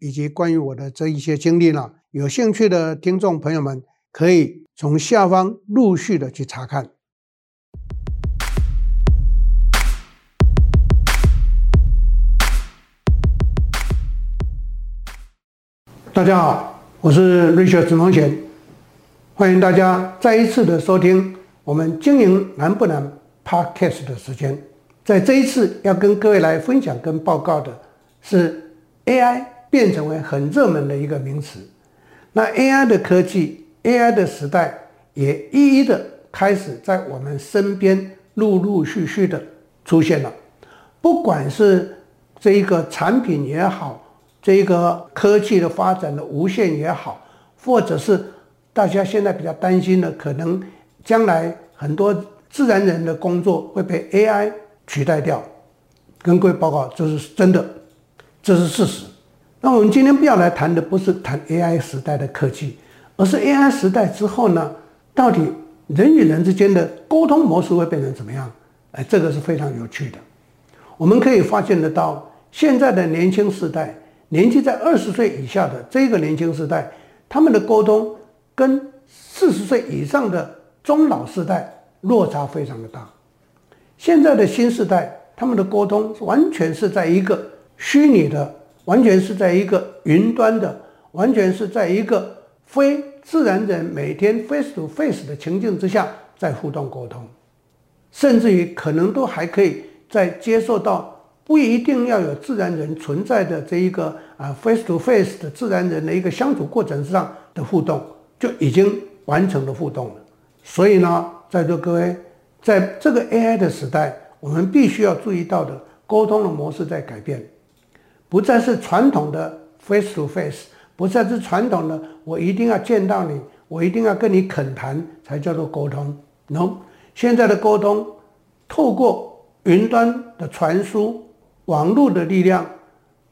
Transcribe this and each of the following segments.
以及关于我的这一些经历呢，有兴趣的听众朋友们可以从下方陆续的去查看。大家好，我是 Richard 子孟贤，欢迎大家再一次的收听我们经营难不难 Podcast 的时间。在这一次要跟各位来分享跟报告的是 AI 变成为很热门的一个名词。那 AI 的科技，AI 的时代也一一的开始在我们身边陆陆续续的出现了。不管是这一个产品也好，这一个科技的发展的无限也好，或者是大家现在比较担心的，可能将来很多自然人的工作会被 AI。取代掉，跟各位报告，这是真的，这是事实。那我们今天不要来谈的不是谈 AI 时代的科技，而是 AI 时代之后呢，到底人与人之间的沟通模式会变成怎么样？哎，这个是非常有趣的。我们可以发现得到，现在的年轻时代，年纪在二十岁以下的这个年轻时代，他们的沟通跟四十岁以上的中老世代落差非常的大。现在的新时代，他们的沟通完全是在一个虚拟的，完全是在一个云端的，完全是在一个非自然人每天 face to face 的情境之下在互动沟通，甚至于可能都还可以在接受到不一定要有自然人存在的这一个啊 face to face 的自然人的一个相处过程之上的互动，就已经完成了互动了。所以呢，在座各位。在这个 AI 的时代，我们必须要注意到的沟通的模式在改变，不再是传统的 face to face，不再是传统的我一定要见到你，我一定要跟你恳谈才叫做沟通。No，现在的沟通透过云端的传输、网络的力量，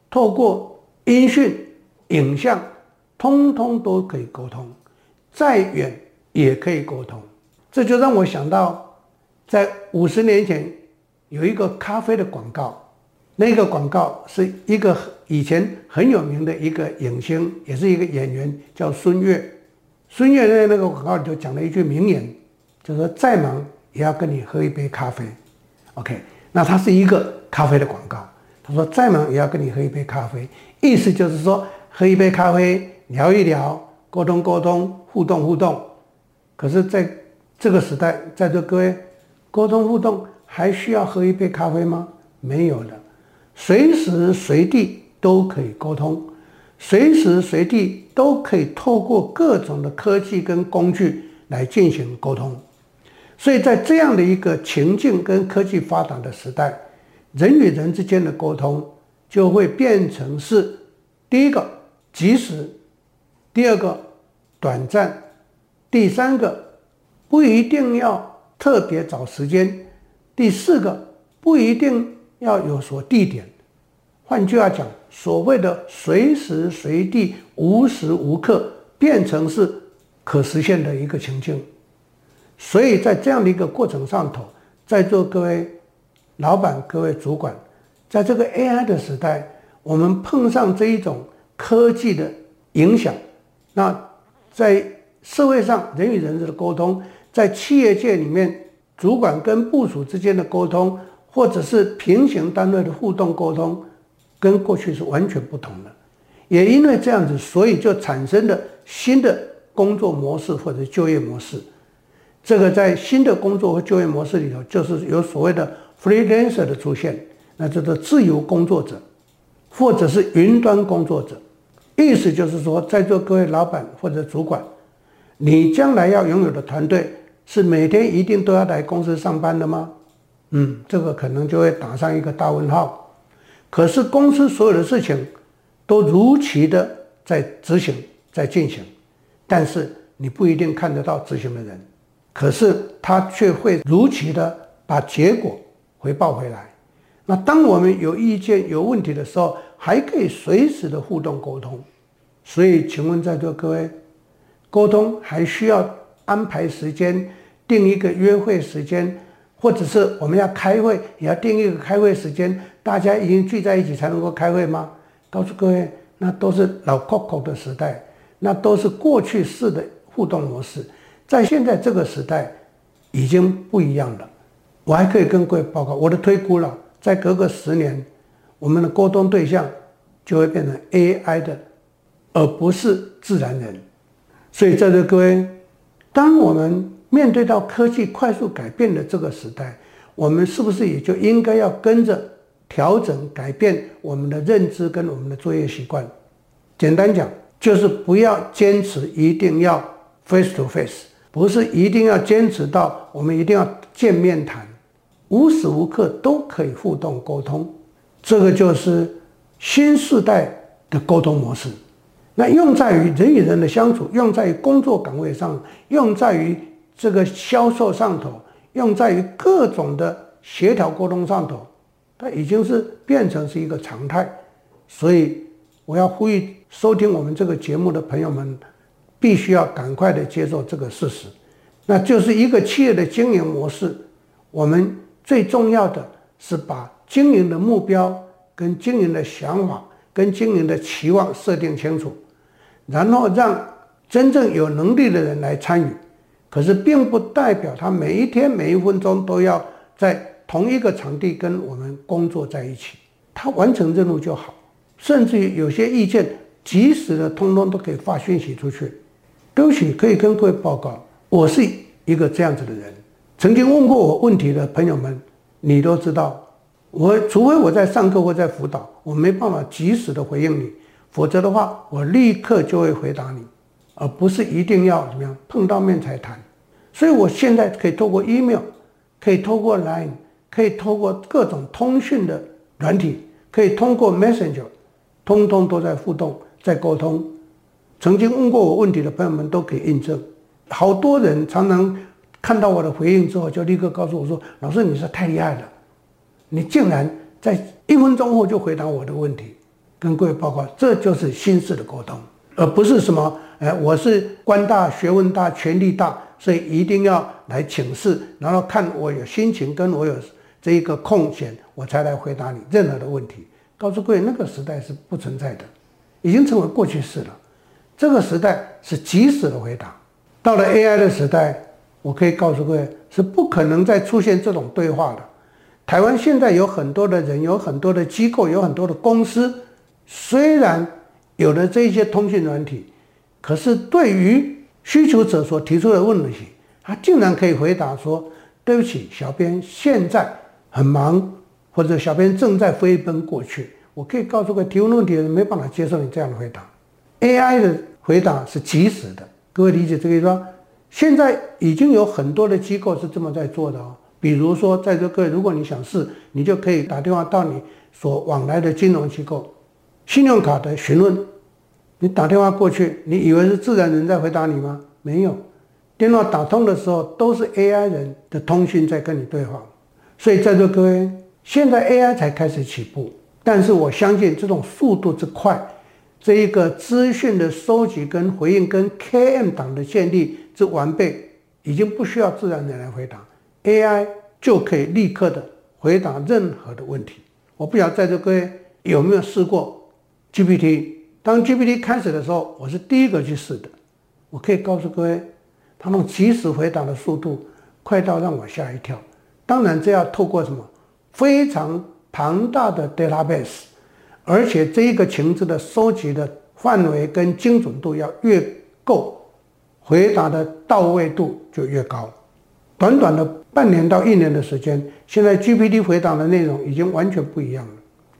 透过音讯、影像，通通都可以沟通，再远也可以沟通。这就让我想到。在五十年前，有一个咖啡的广告，那个广告是一个以前很有名的一个影星，也是一个演员，叫孙越。孙越在那个广告里头讲了一句名言，就是说再忙也要跟你喝一杯咖啡。OK，那它是一个咖啡的广告。他说再忙也要跟你喝一杯咖啡，意思就是说喝一杯咖啡，聊一聊，沟通沟通，互动互动。可是在这个时代，在座各位。沟通互动还需要喝一杯咖啡吗？没有了，随时随地都可以沟通，随时随地都可以透过各种的科技跟工具来进行沟通。所以在这样的一个情境跟科技发达的时代，人与人之间的沟通就会变成是第一个即时，第二个短暂，第三个不一定要。特别找时间，第四个不一定要有所地点，换句话讲，所谓的随时随地、无时无刻变成是可实现的一个情境。所以在这样的一个过程上头，在座各位老板、各位主管，在这个 AI 的时代，我们碰上这一种科技的影响，那在社会上人与人的沟通。在企业界里面，主管跟部属之间的沟通，或者是平行单位的互动沟通，跟过去是完全不同的。也因为这样子，所以就产生了新的工作模式或者就业模式。这个在新的工作和就业模式里头，就是有所谓的 freelancer 的出现，那叫做自由工作者，或者是云端工作者。意思就是说，在座各位老板或者主管，你将来要拥有的团队。是每天一定都要来公司上班的吗？嗯，这个可能就会打上一个大问号。可是公司所有的事情都如期的在执行，在进行，但是你不一定看得到执行的人，可是他却会如期的把结果回报回来。那当我们有意见、有问题的时候，还可以随时的互动沟通。所以，请问在座各位，沟通还需要安排时间，定一个约会时间，或者是我们要开会，也要定一个开会时间，大家已经聚在一起才能够开会吗？告诉各位，那都是老 Coco 的时代，那都是过去式的互动模式，在现在这个时代已经不一样了。我还可以跟各位报告，我的推估了。再隔个十年，我们的沟通对象就会变成 AI 的，而不是自然人。所以在这各位，当我们面对到科技快速改变的这个时代，我们是不是也就应该要跟着调整、改变我们的认知跟我们的作业习惯？简单讲，就是不要坚持一定要 face to face，不是一定要坚持到我们一定要见面谈。无时无刻都可以互动沟通，这个就是新时代的沟通模式。那用在于人与人的相处，用在于工作岗位上，用在于这个销售上头，用在于各种的协调沟通上头，它已经是变成是一个常态。所以我要呼吁收听我们这个节目的朋友们，必须要赶快的接受这个事实，那就是一个企业的经营模式，我们。最重要的是把经营的目标、跟经营的想法、跟经营的期望设定清楚，然后让真正有能力的人来参与。可是，并不代表他每一天每一分钟都要在同一个场地跟我们工作在一起。他完成任务就好，甚至于有些意见，及时的通通都可以发讯息出去。对不起，可以跟各位报告，我是一个这样子的人。曾经问过我问题的朋友们，你都知道，我除非我在上课或在辅导，我没办法及时的回应你，否则的话，我立刻就会回答你，而不是一定要怎么样碰到面才谈。所以我现在可以透过 email，可以透过 line，可以透过各种通讯的软体，可以通过 messenger，通通都在互动，在沟通。曾经问过我问题的朋友们都可以印证，好多人常常。看到我的回应之后，就立刻告诉我说：“老师，你是太厉害了，你竟然在一分钟后就回答我的问题。”跟各位报告，这就是心式的沟通，而不是什么“哎，我是官大、学问大、权力大，所以一定要来请示，然后看我有心情跟我有这一个空闲，我才来回答你任何的问题。”告诉各位，那个时代是不存在的，已经成为过去式了。这个时代是即时的回答。到了 AI 的时代。我可以告诉各位，是不可能再出现这种对话的。台湾现在有很多的人，有很多的机构，有很多的公司，虽然有了这些通讯软体，可是对于需求者所提出的问题，他竟然可以回答说：“对不起，小编现在很忙，或者小编正在飞奔过去。”我可以告诉个，提问问题的人没办法接受你这样的回答。AI 的回答是及时的，各位理解这个意思吗？现在已经有很多的机构是这么在做的哦，比如说在座各位，如果你想试，你就可以打电话到你所往来的金融机构，信用卡的询问，你打电话过去，你以为是自然人在回答你吗？没有，电话打通的时候都是 AI 人的通讯在跟你对话，所以在座各位，现在 AI 才开始起步，但是我相信这种速度之快，这一个资讯的收集跟回应跟 KM 档的建立。之完备，已经不需要自然人来回答，AI 就可以立刻的回答任何的问题。我不晓得在座各位有没有试过 GPT？当 GPT 开始的时候，我是第一个去试的。我可以告诉各位，他们即时回答的速度快到让我吓一跳。当然，这要透过什么非常庞大的 database，而且这一个情资的收集的范围跟精准度要越够。回答的到位度就越高。短短的半年到一年的时间，现在 GPT 回答的内容已经完全不一样了。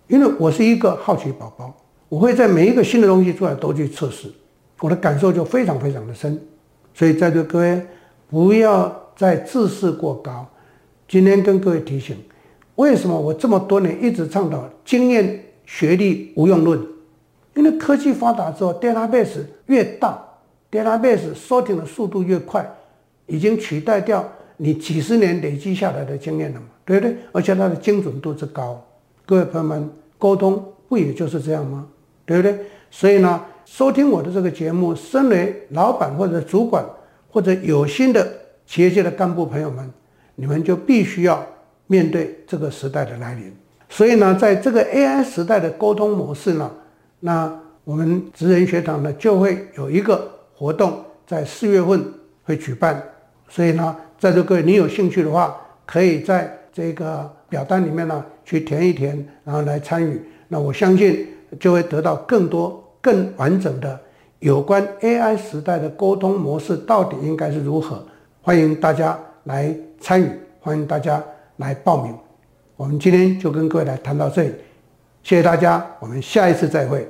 因为我是一个好奇宝宝，我会在每一个新的东西出来都去测试，我的感受就非常非常的深。所以在座各位不要再自视过高。今天跟各位提醒，为什么我这么多年一直倡导经验学历无用论？因为科技发达之后，database 越大，database 收听的速度越快，已经取代掉你几十年累积下来的经验了嘛，对不对？而且它的精准度之高，各位朋友们，沟通不也就是这样吗？对不对？所以呢，收听我的这个节目，身为老板或者主管或者有心的企业界的干部朋友们，你们就必须要面对这个时代的来临。所以呢，在这个 AI 时代的沟通模式呢，那我们职人学堂呢就会有一个活动，在四月份会举办。所以呢，在座各位，你有兴趣的话，可以在这个表单里面呢去填一填，然后来参与。那我相信就会得到更多、更完整的有关 AI 时代的沟通模式到底应该是如何。欢迎大家来参与，欢迎大家来报名。我们今天就跟各位来谈到这里，谢谢大家，我们下一次再会。